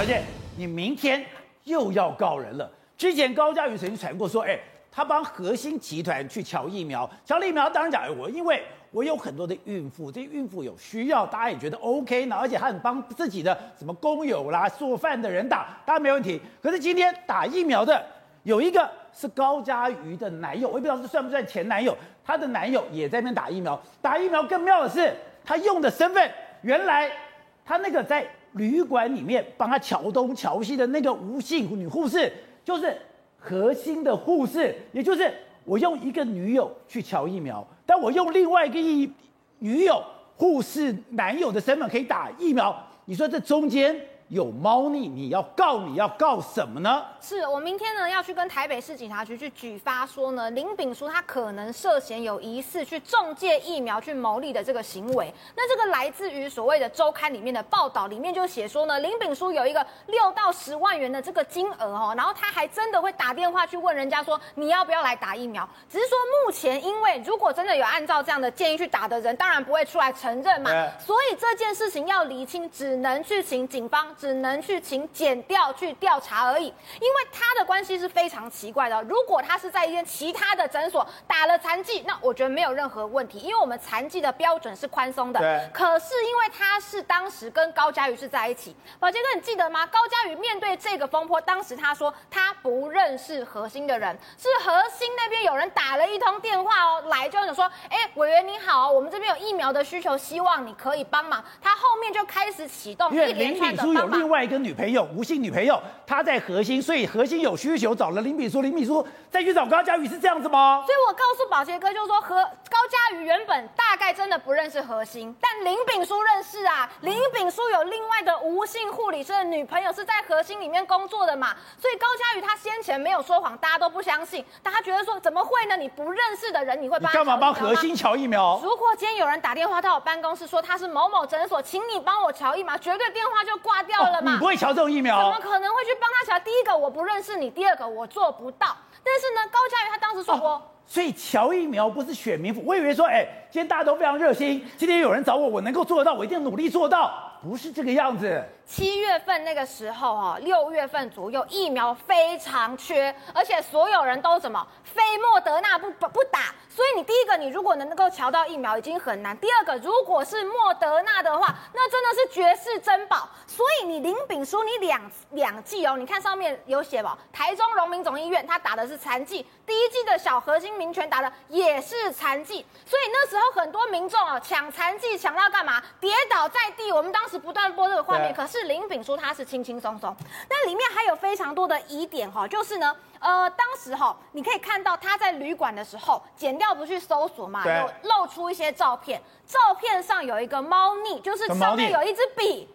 小姐，你明天又要告人了。之前高嘉瑜曾经传过说，哎，他帮核心集团去乔疫苗，乔疫苗，当然讲，哎，我因为我有很多的孕妇，这些孕妇有需要，大家也觉得 OK 呢，而且他很帮自己的什么工友啦、做饭的人打，当然没问题。可是今天打疫苗的有一个是高嘉瑜的男友，我也不知道这算不算前男友，他的男友也在那边打疫苗。打疫苗更妙的是，他用的身份原来他那个在。旅馆里面帮他桥东桥西的那个吴姓女护士，就是核心的护士，也就是我用一个女友去桥疫苗，但我用另外一个一女友护士男友的身份可以打疫苗，你说这中间？有猫腻，你要告你要告什么呢？是我明天呢要去跟台北市警察局去举发说呢，林炳书他可能涉嫌有疑似去中介疫苗去牟利的这个行为。那这个来自于所谓的周刊里面的报道，里面就写说呢，林炳书有一个六到十万元的这个金额哦，然后他还真的会打电话去问人家说，你要不要来打疫苗？只是说目前因为如果真的有按照这样的建议去打的人，当然不会出来承认嘛，所以这件事情要厘清，只能去请警方。只能去请检调去调查而已，因为他的关系是非常奇怪的。如果他是在一间其他的诊所打了残疾，那我觉得没有任何问题，因为我们残疾的标准是宽松的。对。可是因为他是当时跟高佳瑜是在一起，宝杰哥你记得吗？高佳瑜面对这个风波，当时他说他不认识核心的人，是核心那边有人打了一通电话哦，来就想说，哎、欸，委员你好，我们这边有疫苗的需求，希望你可以帮忙。他后面就开始启动一连串的帮。另外一个女朋友，吴姓女朋友，她在核心，所以核心有需求找了林炳书，林炳书再去找高佳瑜，是这样子吗？所以我告诉宝杰哥，就是说和高佳瑜原本大概真的不认识核心，但林炳书认识啊。林炳书有另外的吴姓护理师的女朋友是在核心里面工作的嘛，所以高佳瑜他先前没有说谎，大家都不相信，大家觉得说怎么会呢？你不认识的人，你会帮？你干嘛帮核心瞧疫苗？如果今天有人打电话到我办公室说他是某某诊所，请你帮我瞧疫苗，绝对电话就挂掉了嘛。哦不会瞧这种疫苗，怎么可能会去帮他瞧？第一个我不认识你，第二个我做不到。但是呢，高嘉瑜他当时说我，哦、所以乔疫苗不是选民服。我以为说，哎，今天大家都非常热心，今天有人找我，我能够做得到，我一定努力做到，不是这个样子。七月份那个时候哈，六月份左右疫苗非常缺，而且所有人都怎么非莫德纳不不不打，所以你第一个你如果能够瞧到疫苗已经很难，第二个如果是莫德纳的话，那真的是绝世珍宝。所以你林炳书你两两剂哦，你看上面有写吧，台中荣民总医院他打的是残剂，第一剂的小核心民权打的也是残剂，所以那时候很多民众啊抢残剂抢到干嘛？跌倒在地。我们当时不断播这个画面，可是。林炳书他是轻轻松松，那里面还有非常多的疑点哈，就是呢，呃，当时哈，你可以看到他在旅馆的时候，剪掉不去搜索嘛，有露出一些照片，照片上有一个猫腻，就是上面有一支笔。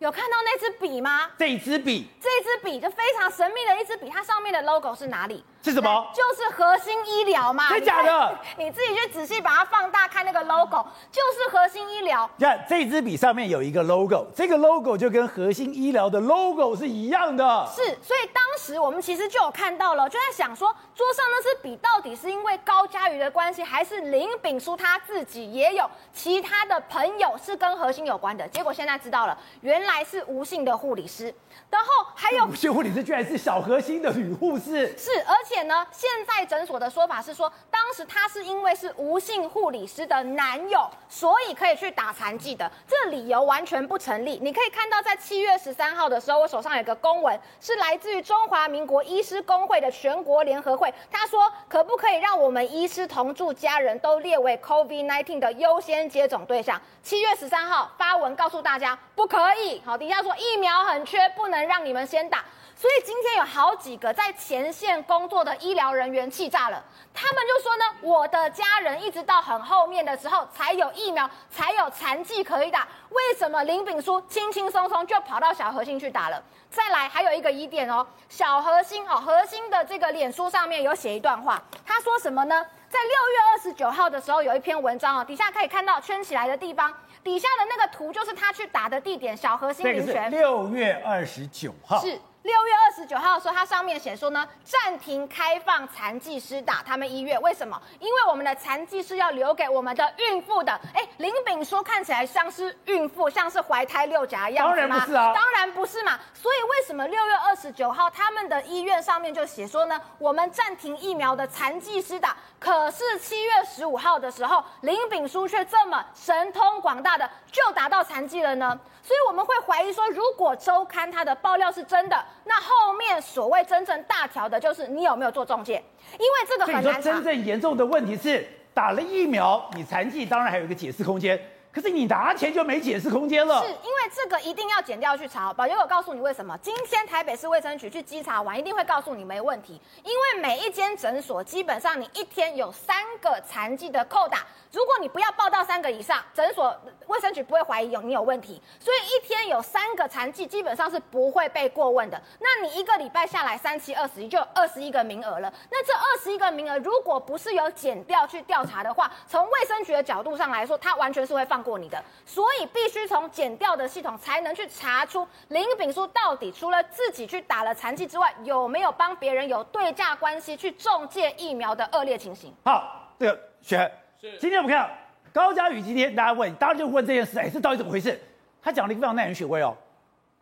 有看到那支笔吗？这支笔，这支笔就非常神秘的一支笔，它上面的 logo 是哪里？是什么？就是核心医疗嘛。真假的？你自己去仔细把它放大看那个 logo，就是核心医疗。你看这支笔上面有一个 logo，这个 logo 就跟核心医疗的 logo 是一样的。是，所以当时我们其实就有看到了，就在想说，桌上那支笔到底是因为高佳瑜的关系，还是林炳书他自己也有其他的朋友是跟核心有关的？结果现在知道了，原来。是吴姓的护理师，然后还有吴姓护理师居然是小核心的女护士，是，而且且呢，现在诊所的说法是说，当时他是因为是吴姓护理师的男友，所以可以去打残剂的，这理由完全不成立。你可以看到，在七月十三号的时候，我手上有个公文，是来自于中华民国医师工会的全国联合会，他说可不可以让我们医师同住家人都列为 COVID-19 的优先接种对象？七月十三号发文告诉大家，不可以。好，底下说疫苗很缺，不能让你们先打。所以今天有好几个在前线工作的医疗人员气炸了，他们就说呢，我的家人一直到很后面的时候才有疫苗，才有残剂可以打。为什么林炳书轻轻松松就跑到小核心去打了？再来还有一个疑点哦，小核心哦，核心的这个脸书上面有写一段话，他说什么呢？在六月二十九号的时候有一篇文章哦，底下可以看到圈起来的地方。底下的那个图就是他去打的地点，小核心民权。六月二十九号。是。六月二十九号的时候，它上面写说呢，暂停开放残疾师打他们医院，为什么？因为我们的残疾是要留给我们的孕妇的。哎，林炳书看起来像是孕妇，像是怀胎六甲一样，当然不是啊，当然不是嘛。所以为什么六月二十九号他们的医院上面就写说呢，我们暂停疫苗的残疾师打，可是七月十五号的时候，林炳书却这么神通广大的就打到残疾了呢？所以我们会怀疑说，如果周刊它的爆料是真的，那后面所谓真正大条的就是你有没有做中介，因为这个很难。真正严重的问题是打了疫苗，你残疾当然还有一个解释空间。可是你拿钱就没解释空间了，是因为这个一定要检调去查。宝杰，我告诉你为什么？今天台北市卫生局去稽查完，一定会告诉你没问题。因为每一间诊所基本上你一天有三个残疾的扣打，如果你不要报到三个以上，诊所卫生局不会怀疑有你有问题。所以一天有三个残疾，基本上是不会被过问的。那你一个礼拜下来三七二十一，就二十一个名额了。那这二十一个名额，如果不是有减掉去调查的话，从卫生局的角度上来说，它完全是会放。过你的，所以必须从剪掉的系统才能去查出林炳书到底除了自己去打了残疾之外，有没有帮别人有对价关系去中介疫苗的恶劣情形。好，这个选是今天我们看高嘉宇，今天大家问，大家就问这件事，哎，这到底怎么回事？他讲了一个非常耐人寻味哦，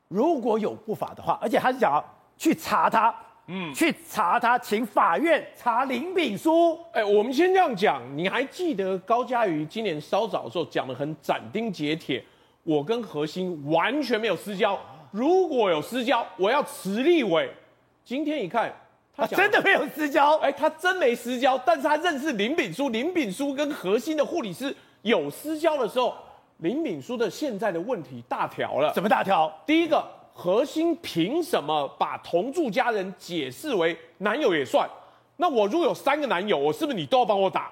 如果有不法的话，而且他是讲去查他。嗯，去查他，请法院查林炳书。哎，我们先这样讲，你还记得高嘉瑜今年稍早的时候讲的很斩钉截铁，我跟何欣完全没有私交，如果有私交，我要辞立委。今天一看，他真的没有私交，哎，他真没私交，但是他认识林炳书，林炳书跟何欣的护理师有私交的时候，林炳书的现在的问题大条了。怎么大条？第一个。何心凭什么把同住家人解释为男友也算？那我如果有三个男友，我是不是你都要帮我打？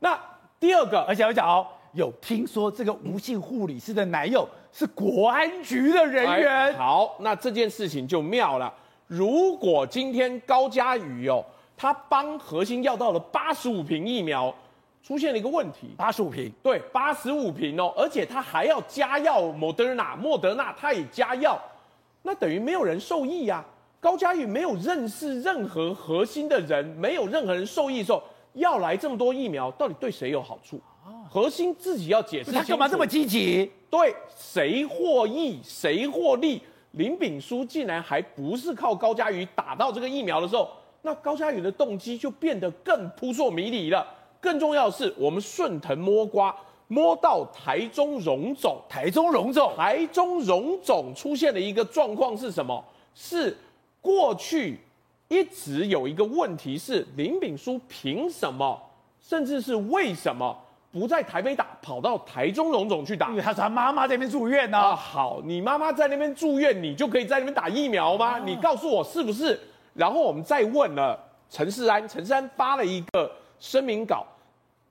那第二个，而且我讲哦，有听说这个吴姓护理师的男友是国安局的人员。哎，好，那这件事情就妙了。如果今天高嘉宇哦，他帮核心要到了八十五瓶疫苗，出现了一个问题，八十五瓶，对，八十五瓶哦，而且他还要加药，莫德纳，莫德纳他也加药。那等于没有人受益呀、啊！高嘉瑜没有认识任何核心的人，没有任何人受益的时候，要来这么多疫苗，到底对谁有好处？核心自己要解释。他干嘛这么积极？对，谁获益，谁获利？林炳书竟然还不是靠高嘉瑜打到这个疫苗的时候，那高嘉瑜的动机就变得更扑朔迷离了。更重要的是，我们顺藤摸瓜。摸到台中荣总，台中荣总，台中荣总出现的一个状况是什么？是过去一直有一个问题是林炳书凭什么，甚至是为什么不在台北打，跑到台中荣总去打？因为他说他妈妈在那边住院呢、啊。啊，好，你妈妈在那边住院，你就可以在那边打疫苗吗？啊、你告诉我是不是？然后我们再问了陈世安，陈世安发了一个声明稿。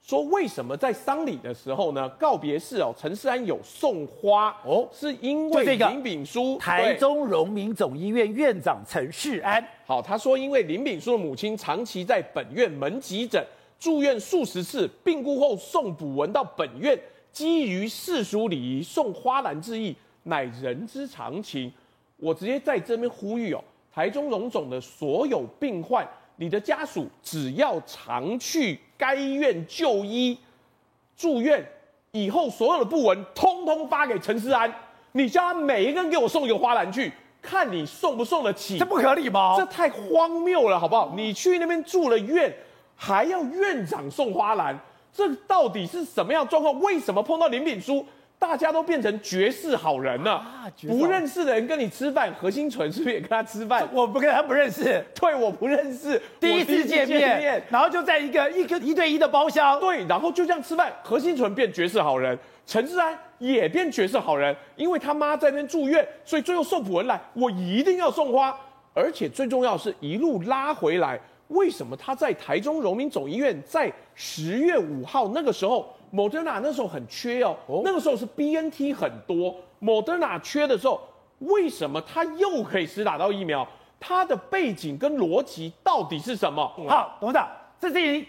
说为什么在丧礼的时候呢？告别式哦，陈世安有送花哦，是因为林炳书台中荣民总医院院长陈世安。好，他说因为林炳书的母亲长期在本院门急诊住院数十次，病故后送补文到本院，基于世俗礼仪送花篮之意，乃人之常情。我直接在这边呼吁哦，台中荣总的所有病患。你的家属只要常去该医院就医、住院，以后所有的訃闻通通发给陈思安，你叫他每一个人给我送一个花篮去，看你送不送得起？这不合理吗？这太荒谬了，好不好？你去那边住了院，还要院长送花篮，这到底是什么样状况？为什么碰到林炳书？大家都变成绝世好人了，啊、不认识的人跟你吃饭，何心纯是不是也跟他吃饭？我不跟他不认识，对，我不认识，第一次见面，然后就在一个一个一对一的包厢，对，然后就这样吃饭，何心纯变绝世好人，陈志安也变绝世好人，因为他妈在那边住院，所以最后送普文来，我一定要送花，而且最重要是一路拉回来，为什么他在台中荣民总医院在十月五号那个时候？莫德纳那时候很缺哦，哦那个时候是 BNT 很多，莫德纳缺的时候，为什么它又可以施打到疫苗？它的背景跟逻辑到底是什么？好，董事长，这事情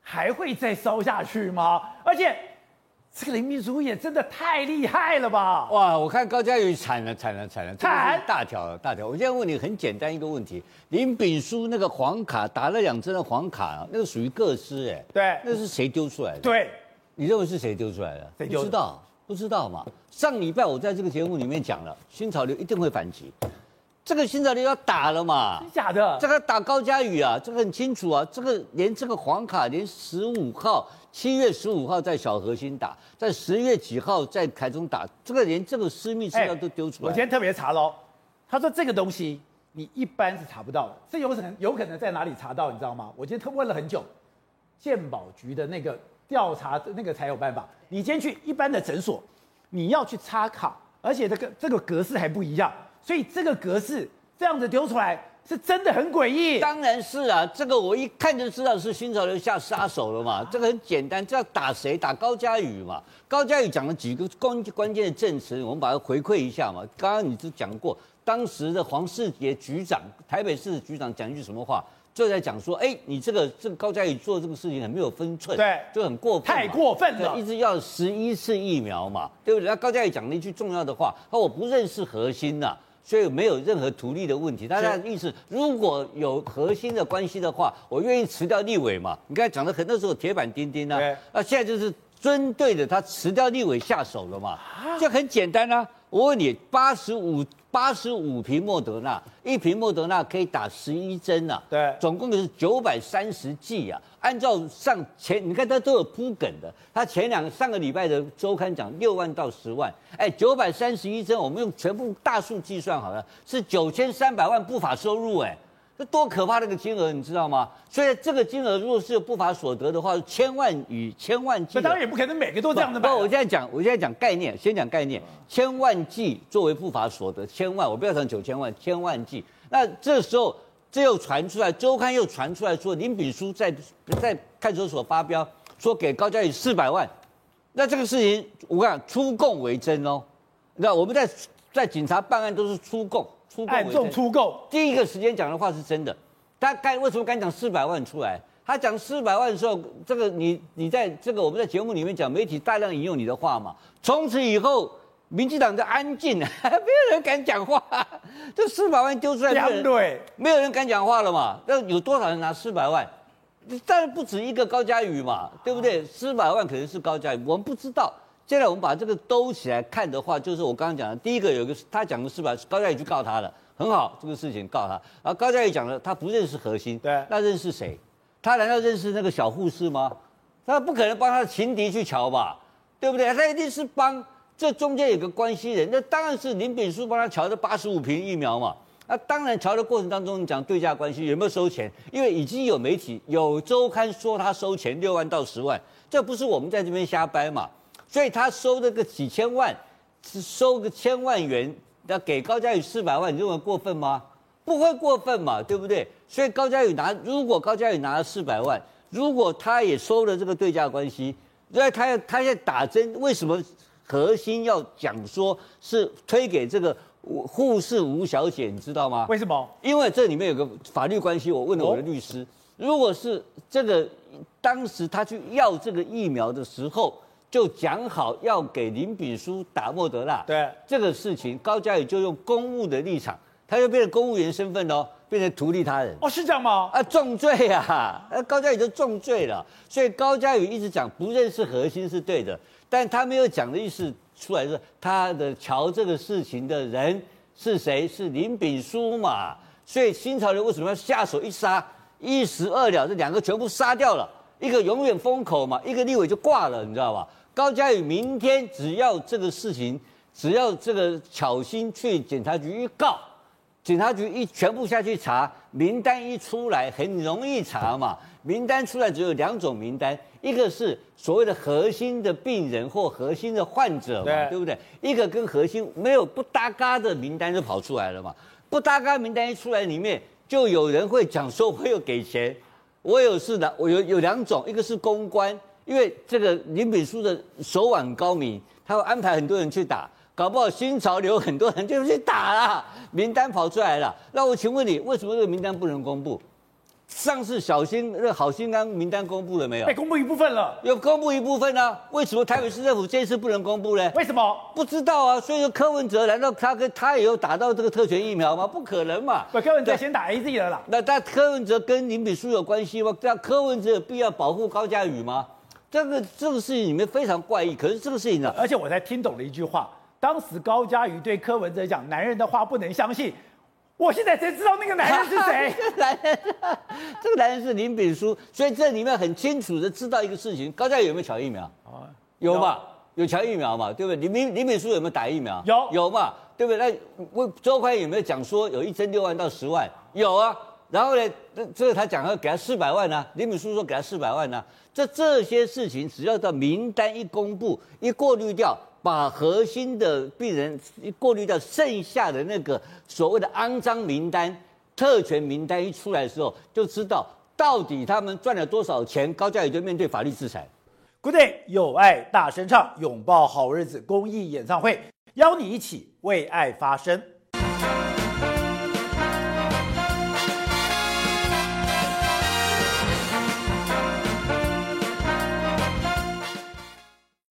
还会再烧下去吗？而且这个林秉枢也真的太厉害了吧！哇，我看高嘉瑜惨了，惨了，惨了，惨大条了，大条。我现在问你很简单一个问题：林炳书那个黄卡打了两针的黄卡，那个属于个资哎，对，那是谁丢出来的？对，你认为是谁丢出来的？谁丢？不知道，不知道嘛。上礼拜我在这个节目里面讲了，新潮流一定会反击。这个新潮流要打了嘛？真假的？这个打高嘉宇啊，这个很清楚啊。这个连这个黄卡，连十五号，七月十五号在小核心打，在十月几号在台中打，这个连这个私密资料都丢出来。我今天特别查喽，他说这个东西你一般是查不到的，这有可能有可能在哪里查到？你知道吗？我今天特问了很久，鉴宝局的那个调查那个才有办法。你今天去一般的诊所，你要去插卡，而且这个这个格式还不一样。所以这个格式这样子丢出来，是真的很诡异。当然是啊，这个我一看就知道是新潮流下杀手了嘛。这个很简单，这要打谁？打高嘉宇嘛。高嘉宇讲了几个关关键的证词，我们把它回馈一下嘛。刚刚你都讲过，当时的黄世杰局长，台北市局长讲一句什么话？就在讲说，哎，你这个这个高嘉宇做这个事情很没有分寸，对，就很过分，太过分了，一直要十一次疫苗嘛，对不对？那高嘉宇讲了一句重要的话，他说我不认识核心呐、啊。所以没有任何图利的问题。他的意思，如果有核心的关系的话，我愿意辞掉立委嘛。你刚才讲的很多时候铁板钉钉啊，那现在就是针对着他辞掉立委下手了嘛，就很简单啊。我问你，八十五八十五瓶莫德纳，一瓶莫德纳可以打十一针啊，对，总共就是九百三十剂啊。按照上前，你看他都有铺梗的。他前两上个礼拜的周刊讲六万到十万，哎，九百三十一针，我们用全部大数计算好了，是九千三百万不法收入，哎，这多可怕的一个金额，你知道吗？所以这个金额如果是有不法所得的话，千万与千万计。那当然也不可能每个都这样的吧。不，我现在讲，我现在讲概念，先讲概念，千万计作为不法所得，千万，我不要讲九千万，千万计。那这时候。这又传出来，周刊又传出来说林炳书在在看守所发飙，说给高嘉宇四百万，那这个事情我讲出供为真哦，那我们在在警察办案都是出供，出供为真，暗中出供，第一个时间讲的话是真的，他该为什么敢讲四百万出来？他讲四百万的时候，这个你你在这个我们在节目里面讲，媒体大量引用你的话嘛，从此以后。民进党就安静，没有人敢讲话。这四百万丢出来，对，没有人敢讲话了嘛？那有多少人拿四百万？当然不止一个高嘉宇嘛，对不对？四百万可能是高嘉宇，我们不知道。现在我们把这个兜起来看的话，就是我刚刚讲的，第一个有一个他讲的是吧，高嘉瑜去告他了，很好，这个事情告他。然后高嘉瑜讲了，他不认识核心，对，那认识谁？他难道认识那个小护士吗？他不可能帮他的情敌去瞧吧？对不对？他一定是帮。这中间有个关系人，那当然是林炳书帮他瞧的八十五瓶疫苗嘛。那当然瞧的过程当中，你讲对价关系有没有收钱？因为已经有媒体有周刊说他收钱六万到十万，这不是我们在这边瞎掰嘛。所以他收这个几千万，是收个千万元，那给高嘉宇四百万，你认为过分吗？不会过分嘛，对不对？所以高嘉宇拿，如果高嘉宇拿了四百万，如果他也收了这个对价关系，那他要他在打针，为什么？核心要讲说是推给这个护士吴小姐，你知道吗？为什么？因为这里面有个法律关系。我问了我的律师，如果是这个当时他去要这个疫苗的时候，就讲好要给林炳书打莫德纳，对这个事情，高嘉宇就用公务的立场，他就变成公务员身份喽，变成图利他人。哦，是这样吗？啊，重罪啊！高嘉宇就重罪了。所以高嘉宇一直讲不认识核心是对的。但他没有讲的意思出来，是他的乔这个事情的人是谁？是林炳书嘛？所以新潮流为什么要下手一杀，一石二鸟，这两个全部杀掉了，一个永远封口嘛，一个立委就挂了，你知道吧？高嘉宇明天只要这个事情，只要这个巧心去检察局一告，检察局一全部下去查，名单一出来，很容易查嘛。名单出来只有两种名单，一个是所谓的核心的病人或核心的患者嘛，对，对不对？一个跟核心没有不搭嘎的名单就跑出来了嘛。不搭嘎名单一出来，里面就有人会讲说，我有给钱，我有事的，我有有两种，一个是公关，因为这个林炳枢的手腕高明，他会安排很多人去打，搞不好新潮流很多人就去打了，名单跑出来了。那我请问你，为什么这个名单不能公布？上次小心那好心肝名单公布了没有？被公布一部分了，有公布一部分呢、啊。为什么台北市政府这次不能公布呢？为什么？不知道啊。所以说柯文哲难道他跟他也有打到这个特权疫苗吗？不可能嘛。不，柯文哲先打 AZ 了啦。那但柯文哲跟林炳书有关系吗？这样柯文哲有必要保护高嘉宇吗？这个这个事情里面非常怪异。可是这个事情呢，而且我才听懂了一句话，当时高嘉瑜对柯文哲讲：“男人的话不能相信。”我现在才知道那个男人是谁。这个男人，这个男人是林炳书，所以这里面很清楚的知道一个事情：高嘉瑜有没有抢疫苗？啊，有嘛？有抢疫苗嘛？对不对？林林炳书有没有打疫苗？有，有嘛？对不对？那我周宽有没有讲说有一针六万到十万？有啊。然后呢，这这个他讲要给他四百万呢、啊，林炳书说给他四百万呢、这这些事情只要到名单一公布，一过滤掉。把核心的病人一过滤掉，剩下的那个所谓的肮脏名单、特权名单一出来的时候，就知道到底他们赚了多少钱。高价也就面对法律制裁。Good day，有爱大声唱，拥抱好日子公益演唱会，邀你一起为爱发声。